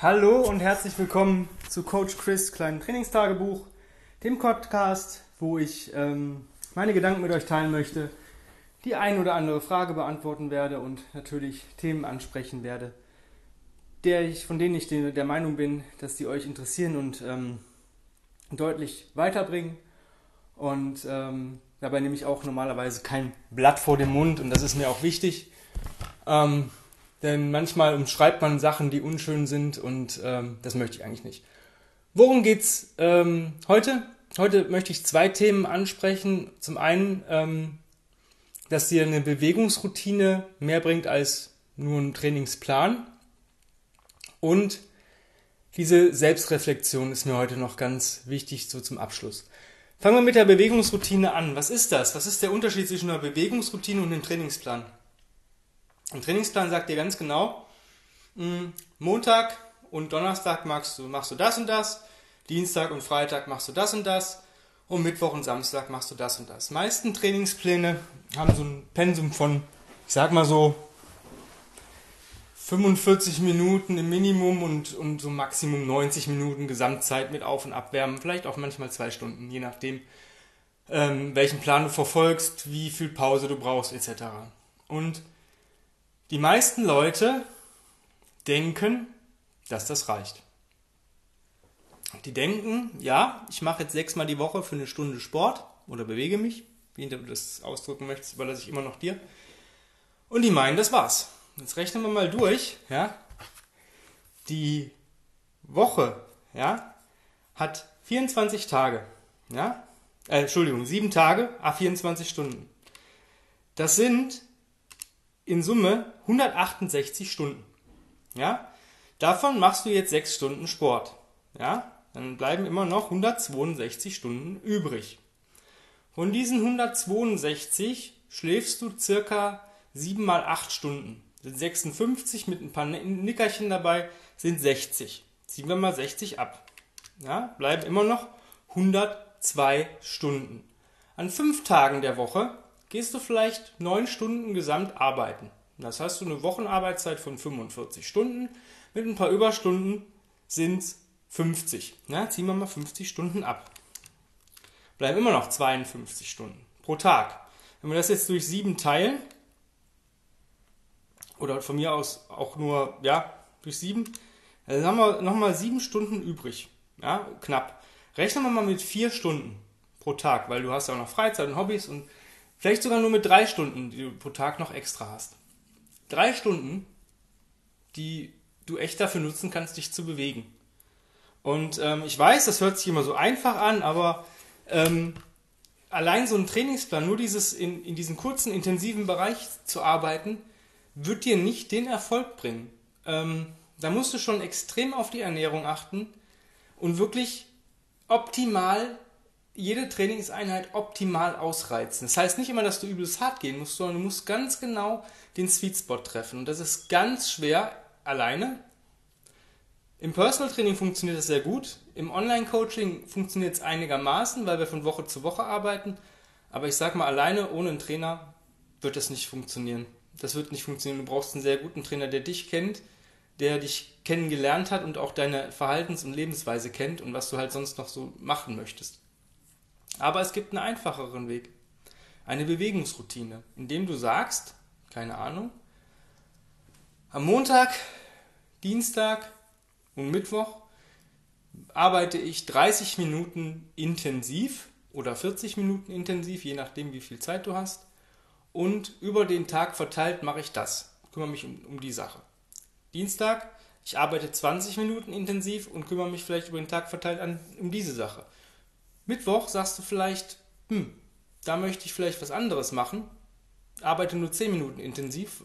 Hallo und herzlich willkommen zu Coach Chris kleinen Trainingstagebuch, dem Podcast, wo ich ähm, meine Gedanken mit euch teilen möchte, die ein oder andere Frage beantworten werde und natürlich Themen ansprechen werde, der ich, von denen ich der Meinung bin, dass die euch interessieren und ähm, deutlich weiterbringen. Und ähm, dabei nehme ich auch normalerweise kein Blatt vor den Mund und das ist mir auch wichtig. Ähm, denn manchmal umschreibt man Sachen, die unschön sind und ähm, das möchte ich eigentlich nicht. Worum geht's ähm, heute? Heute möchte ich zwei Themen ansprechen. Zum einen, ähm, dass dir eine Bewegungsroutine mehr bringt als nur ein Trainingsplan. Und diese Selbstreflexion ist mir heute noch ganz wichtig, so zum Abschluss. Fangen wir mit der Bewegungsroutine an. Was ist das? Was ist der Unterschied zwischen einer Bewegungsroutine und einem Trainingsplan? Ein Trainingsplan sagt dir ganz genau, hm, Montag und Donnerstag machst du, machst du das und das, Dienstag und Freitag machst du das und das und Mittwoch und Samstag machst du das und das. Meisten Trainingspläne haben so ein Pensum von, ich sag mal so, 45 Minuten im Minimum und, und so Maximum 90 Minuten Gesamtzeit mit Auf- und Abwärmen, vielleicht auch manchmal zwei Stunden, je nachdem, ähm, welchen Plan du verfolgst, wie viel Pause du brauchst, etc. Und die meisten Leute denken, dass das reicht. Die denken, ja, ich mache jetzt sechsmal die Woche für eine Stunde Sport oder bewege mich, wie du das ausdrücken möchtest, überlasse ich immer noch dir. Und die meinen, das war's. Jetzt rechnen wir mal durch, ja. Die Woche, ja, hat 24 Tage, ja. Äh, Entschuldigung, 7 Tage, a 24 Stunden. Das sind in Summe 168 Stunden. Ja? Davon machst du jetzt 6 Stunden Sport. Ja? Dann bleiben immer noch 162 Stunden übrig. Von diesen 162 schläfst du circa 7 mal 8 Stunden. Sind 56 mit ein paar Nickerchen dabei sind 60. Ziehen wir mal 60 ab. Ja, bleiben immer noch 102 Stunden. An 5 Tagen der Woche gehst du vielleicht neun Stunden gesamt arbeiten. Das hast du eine Wochenarbeitszeit von 45 Stunden. Mit ein paar Überstunden sind es 50. Ja, ziehen wir mal 50 Stunden ab. Bleiben immer noch 52 Stunden pro Tag. Wenn wir das jetzt durch sieben teilen, oder von mir aus auch nur, ja, durch sieben, dann haben wir nochmal sieben Stunden übrig. Ja, knapp. Rechnen wir mal mit vier Stunden pro Tag, weil du hast ja auch noch Freizeit und Hobbys und Vielleicht sogar nur mit drei Stunden, die du pro Tag noch extra hast. Drei Stunden, die du echt dafür nutzen kannst, dich zu bewegen. Und ähm, ich weiß, das hört sich immer so einfach an, aber ähm, allein so ein Trainingsplan, nur dieses in, in diesem kurzen, intensiven Bereich zu arbeiten, wird dir nicht den Erfolg bringen. Ähm, da musst du schon extrem auf die Ernährung achten und wirklich optimal jede Trainingseinheit optimal ausreizen. Das heißt nicht immer, dass du übelst hart gehen musst, sondern du musst ganz genau den Sweet Spot treffen. Und das ist ganz schwer alleine. Im Personal Training funktioniert das sehr gut. Im Online Coaching funktioniert es einigermaßen, weil wir von Woche zu Woche arbeiten. Aber ich sag mal, alleine ohne einen Trainer wird das nicht funktionieren. Das wird nicht funktionieren. Du brauchst einen sehr guten Trainer, der dich kennt, der dich kennengelernt hat und auch deine Verhaltens- und Lebensweise kennt und was du halt sonst noch so machen möchtest. Aber es gibt einen einfacheren Weg. Eine Bewegungsroutine, indem du sagst, keine Ahnung, am Montag, Dienstag und Mittwoch arbeite ich 30 Minuten intensiv oder 40 Minuten intensiv, je nachdem, wie viel Zeit du hast. Und über den Tag verteilt mache ich das. Kümmere mich um, um die Sache. Dienstag, ich arbeite 20 Minuten intensiv und kümmere mich vielleicht über den Tag verteilt an, um diese Sache. Mittwoch sagst du vielleicht, hm, da möchte ich vielleicht was anderes machen, arbeite nur 10 Minuten intensiv,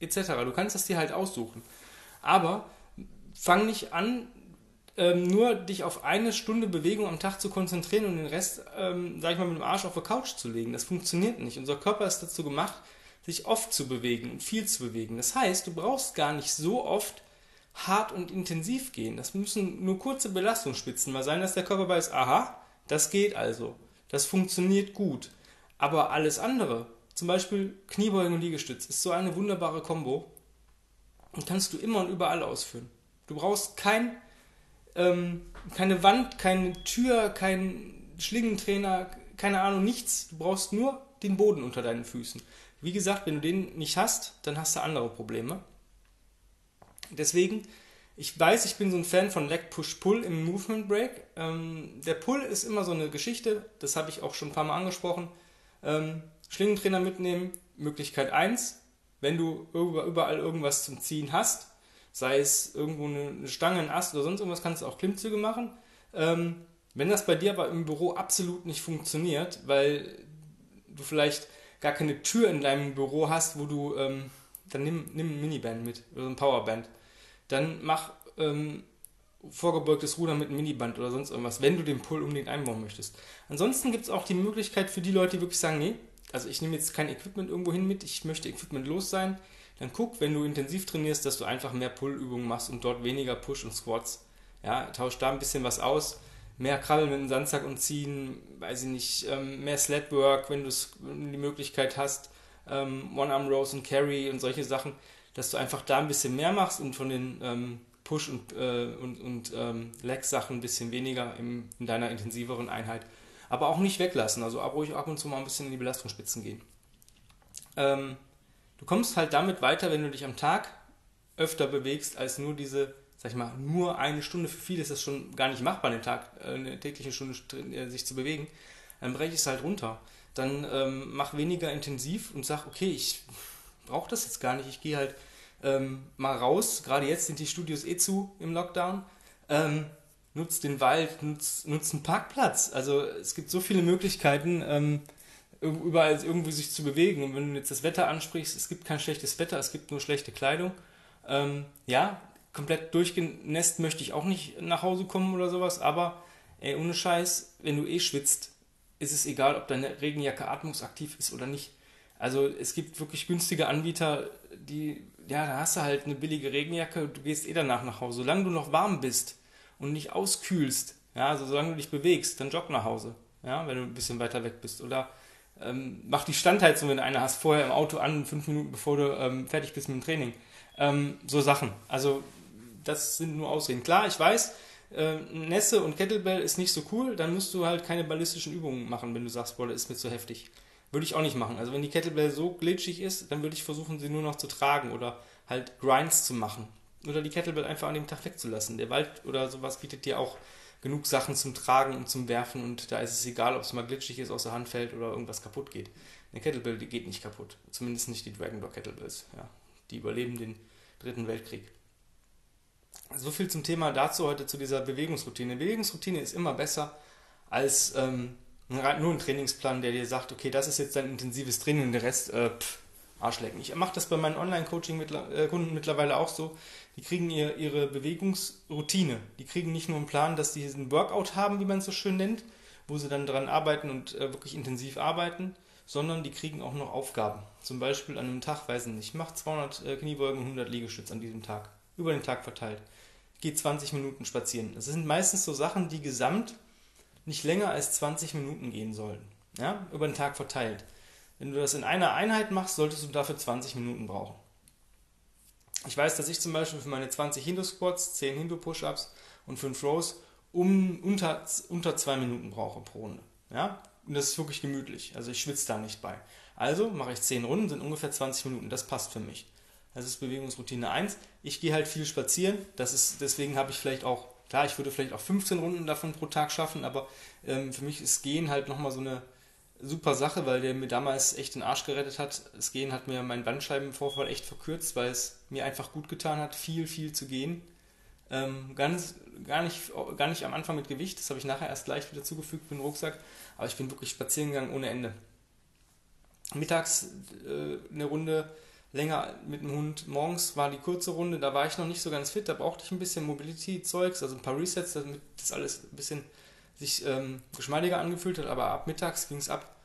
etc. Du kannst das dir halt aussuchen. Aber fang nicht an, ähm, nur dich auf eine Stunde Bewegung am Tag zu konzentrieren und den Rest, ähm, sag ich mal, mit dem Arsch auf der Couch zu legen. Das funktioniert nicht. Unser Körper ist dazu gemacht, sich oft zu bewegen und viel zu bewegen. Das heißt, du brauchst gar nicht so oft hart und intensiv gehen. Das müssen nur kurze Belastungsspitzen mal sein, dass der Körper weiß, aha, das geht also. Das funktioniert gut. Aber alles andere, zum Beispiel Kniebeugen und Liegestütz, ist so eine wunderbare Kombo und kannst du immer und überall ausführen. Du brauchst kein, ähm, keine Wand, keine Tür, kein Schlingentrainer, keine Ahnung, nichts. Du brauchst nur den Boden unter deinen Füßen. Wie gesagt, wenn du den nicht hast, dann hast du andere Probleme. Deswegen, ich weiß, ich bin so ein Fan von Leg Push Pull im Movement Break. Ähm, der Pull ist immer so eine Geschichte, das habe ich auch schon ein paar Mal angesprochen. Ähm, Schlingentrainer mitnehmen, Möglichkeit 1, wenn du überall irgendwas zum Ziehen hast, sei es irgendwo eine Stange, ein Ast oder sonst irgendwas, kannst du auch Klimmzüge machen. Ähm, wenn das bei dir aber im Büro absolut nicht funktioniert, weil du vielleicht gar keine Tür in deinem Büro hast, wo du, ähm, dann nimm, nimm ein Miniband mit oder ein Powerband. Dann mach ähm, vorgebeugtes Rudern mit einem Miniband oder sonst irgendwas, wenn du den Pull unbedingt einbauen möchtest. Ansonsten gibt es auch die Möglichkeit für die Leute, die wirklich sagen, nee, also ich nehme jetzt kein Equipment irgendwo hin mit, ich möchte Equipment los sein, dann guck, wenn du intensiv trainierst, dass du einfach mehr Pull-Übungen machst und dort weniger Push und Squats. Ja, tausch da ein bisschen was aus. Mehr Krabbeln mit dem Sandsack und ziehen, weiß ich nicht, ähm, mehr Sledwork, wenn du die Möglichkeit hast, ähm, One-Arm Rows und Carry und solche Sachen, dass du einfach da ein bisschen mehr machst und von den ähm, Push- und, äh, und, und ähm, Leg-Sachen ein bisschen weniger im, in deiner intensiveren Einheit aber auch nicht weglassen. Also ruhig ab und zu mal ein bisschen in die Belastungsspitzen gehen. Ähm, du kommst halt damit weiter, wenn du dich am Tag öfter bewegst, als nur diese, sag ich mal, nur eine Stunde. Für viele ist das schon gar nicht machbar, einen Tag, äh, eine tägliche Stunde äh, sich zu bewegen. Dann breche ich es halt runter. Dann ähm, mach weniger intensiv und sag, okay, ich brauche das jetzt gar nicht. Ich gehe halt ähm, mal raus. Gerade jetzt sind die Studios eh zu im Lockdown. Ähm, nutzt den Wald, nutzt, nutzt einen Parkplatz. Also es gibt so viele Möglichkeiten, ähm, überall irgendwie sich zu bewegen. Und wenn du jetzt das Wetter ansprichst, es gibt kein schlechtes Wetter, es gibt nur schlechte Kleidung. Ähm, ja, komplett durchgenässt möchte ich auch nicht nach Hause kommen oder sowas, aber ey, ohne Scheiß, wenn du eh schwitzt, ist es egal, ob deine Regenjacke atmungsaktiv ist oder nicht. Also es gibt wirklich günstige Anbieter, die, ja, da hast du halt eine billige Regenjacke, du gehst eh danach nach Hause. Solange du noch warm bist, und nicht auskühlst, ja, also solange du dich bewegst, dann jogg nach Hause, ja, wenn du ein bisschen weiter weg bist. Oder ähm, mach die Standheizung, wenn du eine hast, vorher im Auto an, fünf Minuten bevor du ähm, fertig bist mit dem Training. Ähm, so Sachen. Also, das sind nur Ausreden. Klar, ich weiß, äh, Nässe und Kettlebell ist nicht so cool, dann musst du halt keine ballistischen Übungen machen, wenn du sagst, boah, das ist mir zu heftig. Würde ich auch nicht machen. Also wenn die Kettlebell so glitschig ist, dann würde ich versuchen, sie nur noch zu tragen oder halt Grinds zu machen oder die Kettlebell einfach an dem Tag wegzulassen. Der Wald oder sowas bietet dir auch genug Sachen zum Tragen und zum Werfen und da ist es egal, ob es mal glitschig ist, aus der Hand fällt oder irgendwas kaputt geht. Eine Kettlebell die geht nicht kaputt. Zumindest nicht die Dragon Dog Kettlebells. Ja. Die überleben den dritten Weltkrieg. So viel zum Thema dazu heute zu dieser Bewegungsroutine. Bewegungsroutine ist immer besser als ähm, nur ein Trainingsplan, der dir sagt, okay, das ist jetzt dein intensives Training und der Rest, äh, pff, Arschlecken. Ich mache das bei meinen Online-Coaching-Kunden mittlerweile auch so. Die kriegen ihr, ihre Bewegungsroutine. Die kriegen nicht nur einen Plan, dass sie diesen Workout haben, wie man es so schön nennt, wo sie dann dran arbeiten und äh, wirklich intensiv arbeiten, sondern die kriegen auch noch Aufgaben. Zum Beispiel an einem Tag, weiß ich nicht, mach 200 äh, Kniebeugen und 100 Liegestütz an diesem Tag. Über den Tag verteilt. Geht 20 Minuten spazieren. Das sind meistens so Sachen, die gesamt nicht länger als 20 Minuten gehen sollen. Ja, über den Tag verteilt. Wenn du das in einer Einheit machst, solltest du dafür 20 Minuten brauchen. Ich weiß, dass ich zum Beispiel für meine 20 Hindu-Squats, 10 Hindu-Push-Ups und 5 Rows um, unter, unter 2 Minuten brauche pro Runde. Ja? Und das ist wirklich gemütlich. Also ich schwitze da nicht bei. Also mache ich 10 Runden, sind ungefähr 20 Minuten. Das passt für mich. Das ist Bewegungsroutine 1. Ich gehe halt viel spazieren. Das ist, deswegen habe ich vielleicht auch, klar, ich würde vielleicht auch 15 Runden davon pro Tag schaffen, aber ähm, für mich ist Gehen halt nochmal so eine, super Sache, weil der mir damals echt den Arsch gerettet hat. Das Gehen hat mir meinen Bandscheibenvorfall echt verkürzt, weil es mir einfach gut getan hat, viel, viel zu gehen. Ähm, ganz, gar, nicht, gar nicht am Anfang mit Gewicht, das habe ich nachher erst leicht wieder zugefügt mit dem Rucksack, aber ich bin wirklich spazieren gegangen ohne Ende. Mittags äh, eine Runde länger mit dem Hund. Morgens war die kurze Runde, da war ich noch nicht so ganz fit, da brauchte ich ein bisschen Mobility-Zeugs, also ein paar Resets, damit das alles ein bisschen sich ähm, geschmeidiger angefühlt hat, aber ab mittags ging es ab.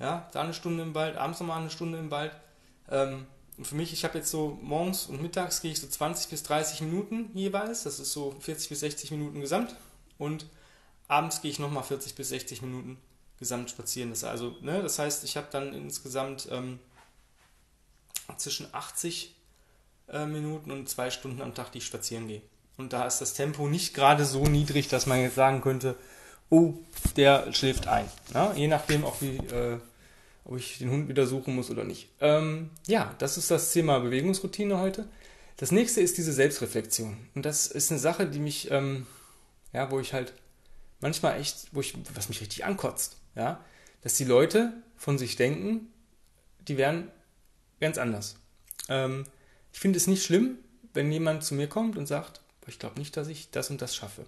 Ja, da eine Stunde im Wald, abends nochmal eine Stunde im Wald. Ähm, und für mich, ich habe jetzt so morgens und mittags gehe ich so 20 bis 30 Minuten jeweils, das ist so 40 bis 60 Minuten gesamt. Und abends gehe ich nochmal 40 bis 60 Minuten gesamt spazieren. Das, also, ne, das heißt, ich habe dann insgesamt ähm, zwischen 80 äh, Minuten und zwei Stunden am Tag, die ich spazieren gehe. Und da ist das Tempo nicht gerade so niedrig, dass man jetzt sagen könnte, oh, der schläft ein. Ja, je nachdem auch wie, äh, ob ich den Hund wieder suchen muss oder nicht. Ähm, ja, das ist das Thema Bewegungsroutine heute. Das nächste ist diese Selbstreflexion. Und das ist eine Sache, die mich, ähm, ja, wo ich halt manchmal echt, wo ich, was mich richtig ankotzt, ja, dass die Leute von sich denken, die wären ganz anders. Ähm, ich finde es nicht schlimm, wenn jemand zu mir kommt und sagt, ich glaube nicht, dass ich das und das schaffe.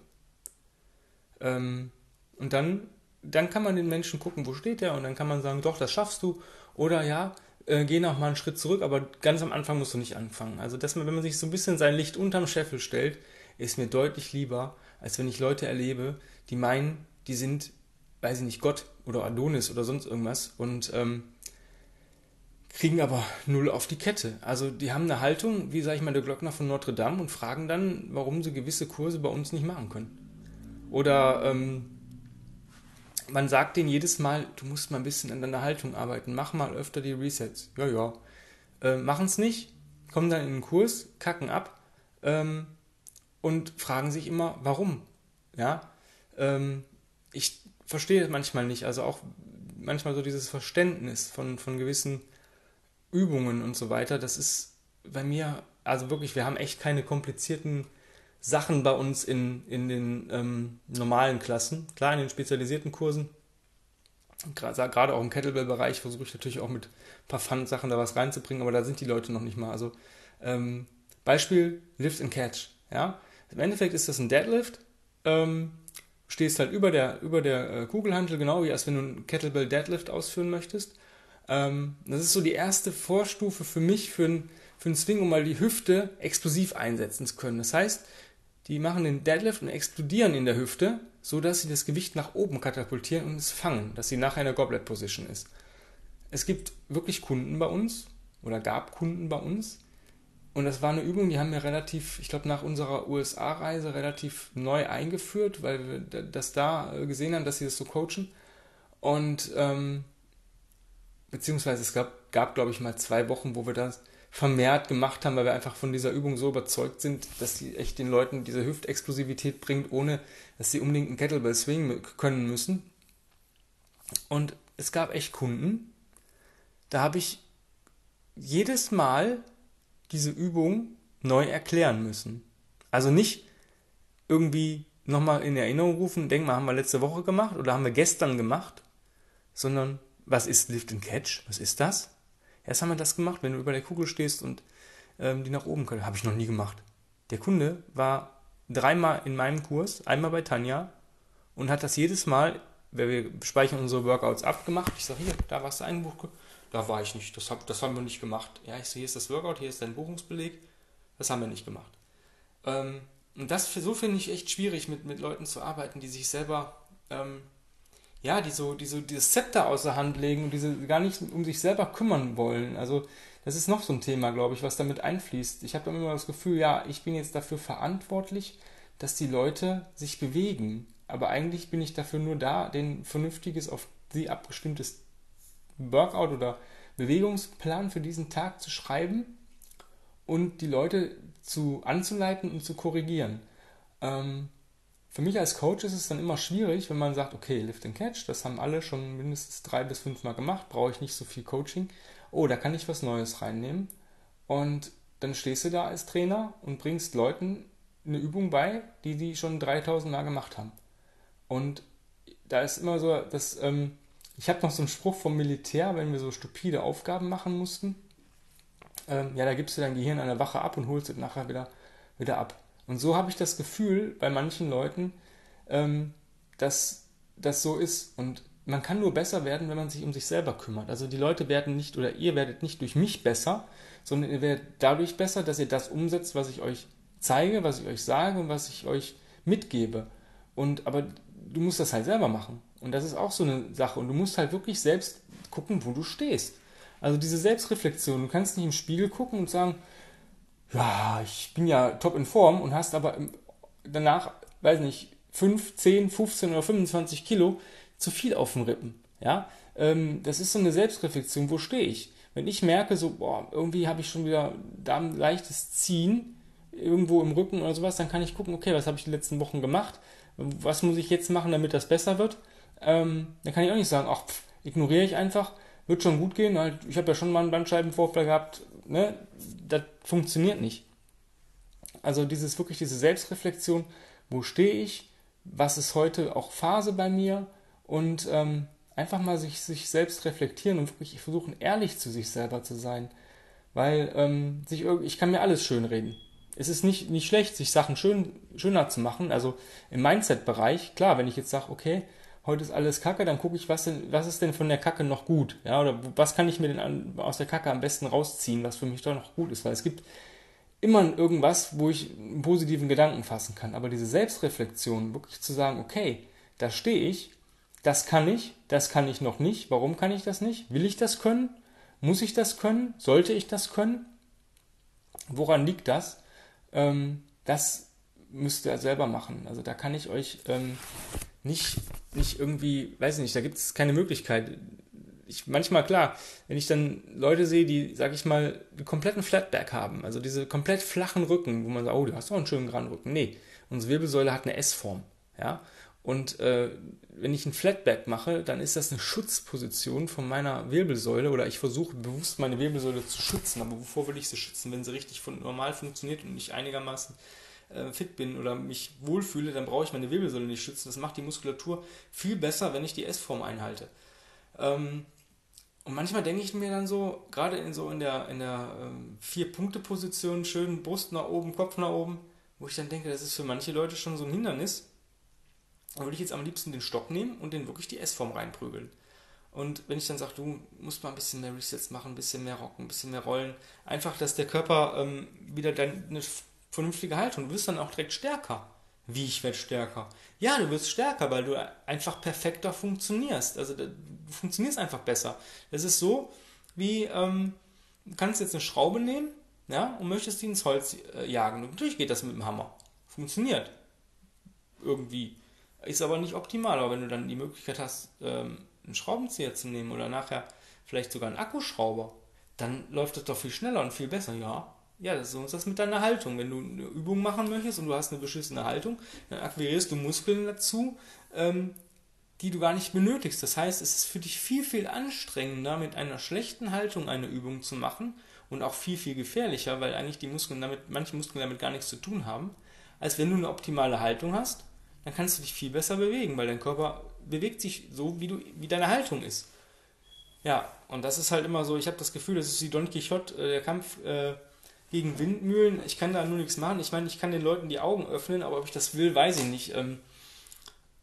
Ähm, und dann, dann kann man den Menschen gucken, wo steht er, und dann kann man sagen, doch, das schaffst du. Oder ja, äh, geh noch mal einen Schritt zurück, aber ganz am Anfang musst du nicht anfangen. Also, dass man, wenn man sich so ein bisschen sein Licht unterm Scheffel stellt, ist mir deutlich lieber, als wenn ich Leute erlebe, die meinen, die sind, weiß ich nicht, Gott oder Adonis oder sonst irgendwas und ähm, kriegen aber null auf die Kette. Also die haben eine Haltung, wie sage ich mal, der Glockner von Notre Dame und fragen dann, warum sie gewisse Kurse bei uns nicht machen können. Oder ähm, man sagt denen jedes Mal, du musst mal ein bisschen an deiner Haltung arbeiten, mach mal öfter die Resets. Ja, ja. Äh, Machen es nicht, kommen dann in den Kurs, kacken ab ähm, und fragen sich immer, warum. Ja, ähm, ich verstehe manchmal nicht. Also auch manchmal so dieses Verständnis von, von gewissen Übungen und so weiter, das ist bei mir, also wirklich, wir haben echt keine komplizierten Sachen bei uns in, in den ähm, normalen Klassen. Klar, in den spezialisierten Kursen, gerade auch im Kettlebell-Bereich, versuche ich natürlich auch mit ein paar Fun-Sachen da was reinzubringen, aber da sind die Leute noch nicht mal. Also ähm, Beispiel Lift and Catch. Ja? Im Endeffekt ist das ein Deadlift. Ähm, stehst halt über der, über der äh, Kugelhantel, genau wie als wenn du einen Kettlebell Deadlift ausführen möchtest. Ähm, das ist so die erste Vorstufe für mich, für, ein, für einen Swing, um mal die Hüfte explosiv einsetzen zu können. Das heißt, die machen den Deadlift und explodieren in der Hüfte, so dass sie das Gewicht nach oben katapultieren und es fangen, dass sie nachher in der Goblet Position ist. Es gibt wirklich Kunden bei uns oder gab Kunden bei uns und das war eine Übung, die haben wir relativ, ich glaube nach unserer USA-Reise relativ neu eingeführt, weil wir das da gesehen haben, dass sie das so coachen und ähm, beziehungsweise es gab, gab glaube ich, mal zwei Wochen, wo wir das vermehrt gemacht haben, weil wir einfach von dieser Übung so überzeugt sind, dass sie echt den Leuten diese Hüftexplosivität bringt, ohne dass sie unbedingt einen Kettlebell swingen können müssen. Und es gab echt Kunden, da habe ich jedes Mal diese Übung neu erklären müssen. Also nicht irgendwie nochmal in Erinnerung rufen, denk mal, haben wir letzte Woche gemacht oder haben wir gestern gemacht, sondern was ist Lift and Catch? Was ist das? Erst haben wir das gemacht, wenn du über der Kugel stehst und ähm, die nach oben können. Habe ich noch nie gemacht. Der Kunde war dreimal in meinem Kurs, einmal bei Tanja und hat das jedes Mal, weil wir speichern unsere Workouts abgemacht. Ich sage, hier, da warst du eingebucht. Da war ich nicht. Das, hab, das haben wir nicht gemacht. Ja, ich sehe, hier ist das Workout, hier ist dein Buchungsbeleg. Das haben wir nicht gemacht. Ähm, und das so finde ich echt schwierig, mit, mit Leuten zu arbeiten, die sich selber ähm, ja, die so, die so dieses Zepter aus der Hand legen und diese gar nicht um sich selber kümmern wollen. Also das ist noch so ein Thema, glaube ich, was damit einfließt. Ich habe immer das Gefühl, ja, ich bin jetzt dafür verantwortlich, dass die Leute sich bewegen. Aber eigentlich bin ich dafür nur da, den vernünftiges, auf sie abgestimmtes Workout oder Bewegungsplan für diesen Tag zu schreiben und die Leute zu anzuleiten und zu korrigieren. Ähm, für mich als Coach ist es dann immer schwierig, wenn man sagt, okay, Lift and Catch, das haben alle schon mindestens drei bis fünf Mal gemacht, brauche ich nicht so viel Coaching. Oh, da kann ich was Neues reinnehmen. Und dann stehst du da als Trainer und bringst Leuten eine Übung bei, die die schon 3000 Mal gemacht haben. Und da ist immer so, dass ähm, ich habe noch so einen Spruch vom Militär, wenn wir so stupide Aufgaben machen mussten. Ähm, ja, da gibst du dein Gehirn eine Wache ab und holst es nachher wieder, wieder ab. Und so habe ich das Gefühl bei manchen Leuten, ähm, dass das so ist. Und man kann nur besser werden, wenn man sich um sich selber kümmert. Also die Leute werden nicht oder ihr werdet nicht durch mich besser, sondern ihr werdet dadurch besser, dass ihr das umsetzt, was ich euch zeige, was ich euch sage und was ich euch mitgebe. Und aber du musst das halt selber machen. Und das ist auch so eine Sache. Und du musst halt wirklich selbst gucken, wo du stehst. Also diese Selbstreflexion. Du kannst nicht im Spiegel gucken und sagen, ja, ich bin ja top in Form und hast aber danach, weiß nicht, 5, 10, 15 oder 25 Kilo zu viel auf den Rippen. Ja, ähm, das ist so eine Selbstreflexion. Wo stehe ich? Wenn ich merke, so, boah, irgendwie habe ich schon wieder da ein leichtes Ziehen irgendwo im Rücken oder sowas, dann kann ich gucken, okay, was habe ich die letzten Wochen gemacht? Was muss ich jetzt machen, damit das besser wird? Ähm, dann kann ich auch nicht sagen, ach, pff, ignoriere ich einfach, wird schon gut gehen. Halt, ich habe ja schon mal einen Bandscheibenvorfall gehabt. Ne? Das funktioniert nicht. Also dieses wirklich diese Selbstreflexion, wo stehe ich, was ist heute auch Phase bei mir und ähm, einfach mal sich, sich selbst reflektieren und wirklich versuchen, ehrlich zu sich selber zu sein. Weil ähm, sich, ich kann mir alles schönreden. Es ist nicht, nicht schlecht, sich Sachen schön, schöner zu machen. Also im Mindset-Bereich, klar, wenn ich jetzt sage, okay, heute ist alles Kacke, dann gucke ich, was, denn, was ist denn von der Kacke noch gut? Ja, oder was kann ich mir denn an, aus der Kacke am besten rausziehen, was für mich doch noch gut ist? Weil es gibt immer irgendwas, wo ich einen positiven Gedanken fassen kann. Aber diese Selbstreflexion, wirklich zu sagen, okay, da stehe ich, das kann ich, das kann ich noch nicht. Warum kann ich das nicht? Will ich das können? Muss ich das können? Sollte ich das können? Woran liegt das? Ähm, das müsst ihr selber machen. Also da kann ich euch ähm, nicht, nicht irgendwie, weiß ich nicht, da gibt es keine Möglichkeit. Ich, manchmal, klar, wenn ich dann Leute sehe, die, sag ich mal, einen kompletten Flatback haben, also diese komplett flachen Rücken, wo man sagt, oh, du hast doch einen schönen geraden Rücken. Nee, unsere Wirbelsäule hat eine S-Form. Ja? Und äh, wenn ich einen Flatback mache, dann ist das eine Schutzposition von meiner Wirbelsäule oder ich versuche bewusst meine Wirbelsäule zu schützen. Aber wovor will ich sie schützen? Wenn sie richtig von, normal funktioniert und ich einigermaßen äh, fit bin oder mich wohlfühle, dann brauche ich meine Wirbelsäule nicht schützen. Das macht die Muskulatur viel besser, wenn ich die S-Form einhalte. Ähm, und manchmal denke ich mir dann so, gerade in so in der, in der ähm, Vier-Punkte-Position, schön Brust nach oben, Kopf nach oben, wo ich dann denke, das ist für manche Leute schon so ein Hindernis. Da würde ich jetzt am liebsten den Stock nehmen und den wirklich die S-Form reinprügeln. Und wenn ich dann sage, du musst mal ein bisschen mehr Resets machen, ein bisschen mehr rocken, ein bisschen mehr rollen, einfach, dass der Körper ähm, wieder deine vernünftige Haltung, du wirst dann auch direkt stärker. Wie ich werde stärker? Ja, du wirst stärker, weil du einfach perfekter funktionierst. Also du funktionierst einfach besser. Es ist so, wie ähm, du kannst jetzt eine Schraube nehmen, ja, und möchtest die ins Holz äh, jagen. Und natürlich geht das mit dem Hammer. Funktioniert. Irgendwie. Ist aber nicht optimal. Aber wenn du dann die Möglichkeit hast, ähm, einen Schraubenzieher zu nehmen oder nachher vielleicht sogar einen Akkuschrauber, dann läuft das doch viel schneller und viel besser. Ja, ja, das ist das mit deiner Haltung. Wenn du eine Übung machen möchtest und du hast eine beschissene Haltung, dann akquirierst du Muskeln dazu, ähm, die du gar nicht benötigst. Das heißt, es ist für dich viel, viel anstrengender, mit einer schlechten Haltung eine Übung zu machen und auch viel, viel gefährlicher, weil eigentlich die Muskeln damit, manche Muskeln damit gar nichts zu tun haben, als wenn du eine optimale Haltung hast, dann kannst du dich viel besser bewegen, weil dein Körper bewegt sich so, wie, du, wie deine Haltung ist. Ja, und das ist halt immer so, ich habe das Gefühl, das ist wie Don Quixote, äh, der Kampf äh, gegen Windmühlen. Ich kann da nur nichts machen. Ich meine, ich kann den Leuten die Augen öffnen, aber ob ich das will, weiß ich nicht. Ähm,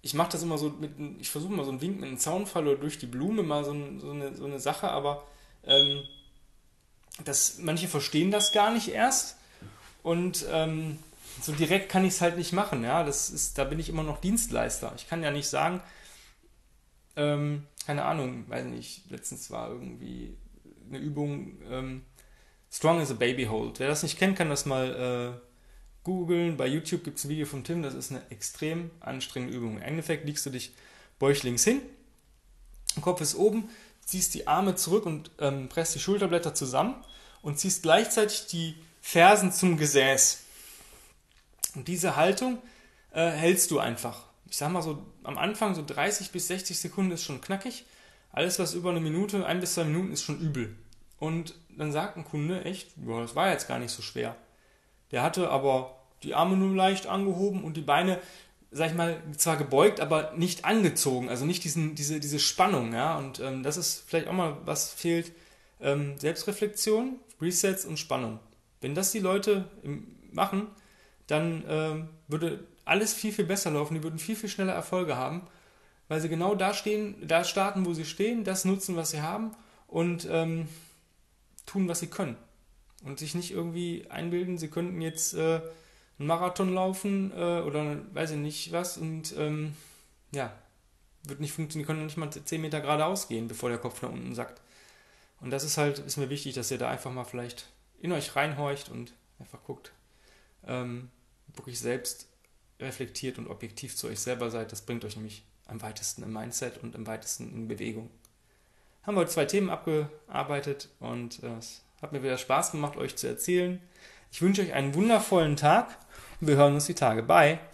ich mache das immer so mit, ich versuche mal so einen Wink mit einem Zaunfall oder durch die Blume, mal so, so, eine, so eine Sache, aber ähm, das, manche verstehen das gar nicht erst und ähm, so direkt kann ich es halt nicht machen. Ja, das ist, da bin ich immer noch Dienstleister. Ich kann ja nicht sagen, ähm, keine Ahnung, weiß nicht, letztens war irgendwie eine Übung, ähm, Strong as a Baby Hold. Wer das nicht kennt, kann das mal äh, googeln. Bei YouTube gibt es ein Video von Tim, das ist eine extrem anstrengende Übung. Im Endeffekt liegst du dich bäuchlings hin, Kopf ist oben, ziehst die Arme zurück und ähm, presst die Schulterblätter zusammen und ziehst gleichzeitig die Fersen zum Gesäß. Und diese Haltung äh, hältst du einfach. Ich sag mal so am Anfang so 30 bis 60 Sekunden ist schon knackig. Alles, was über eine Minute, ein bis zwei Minuten ist schon übel. Und dann sagt ein Kunde echt, ja, das war jetzt gar nicht so schwer. Der hatte aber die Arme nur leicht angehoben und die Beine, sag ich mal, zwar gebeugt, aber nicht angezogen, also nicht diesen, diese, diese Spannung, ja. Und ähm, das ist vielleicht auch mal was fehlt. Ähm, Selbstreflexion, Resets und Spannung. Wenn das die Leute machen, dann ähm, würde alles viel, viel besser laufen, die würden viel, viel schneller Erfolge haben, weil sie genau da stehen, da starten, wo sie stehen, das nutzen, was sie haben und ähm, tun, was sie können. Und sich nicht irgendwie einbilden, sie könnten jetzt äh, einen Marathon laufen äh, oder weiß ich nicht was und ähm, ja, wird nicht funktionieren, die können nicht mal 10 Meter geradeaus gehen, bevor der Kopf nach unten sackt. Und das ist halt, ist mir wichtig, dass ihr da einfach mal vielleicht in euch reinhorcht und einfach guckt, ähm, wirklich selbst reflektiert und objektiv zu euch selber seid. Das bringt euch nämlich am weitesten im Mindset und am weitesten in Bewegung haben wir zwei Themen abgearbeitet und äh, es hat mir wieder Spaß gemacht, euch zu erzählen. Ich wünsche euch einen wundervollen Tag und wir hören uns die Tage. Bye.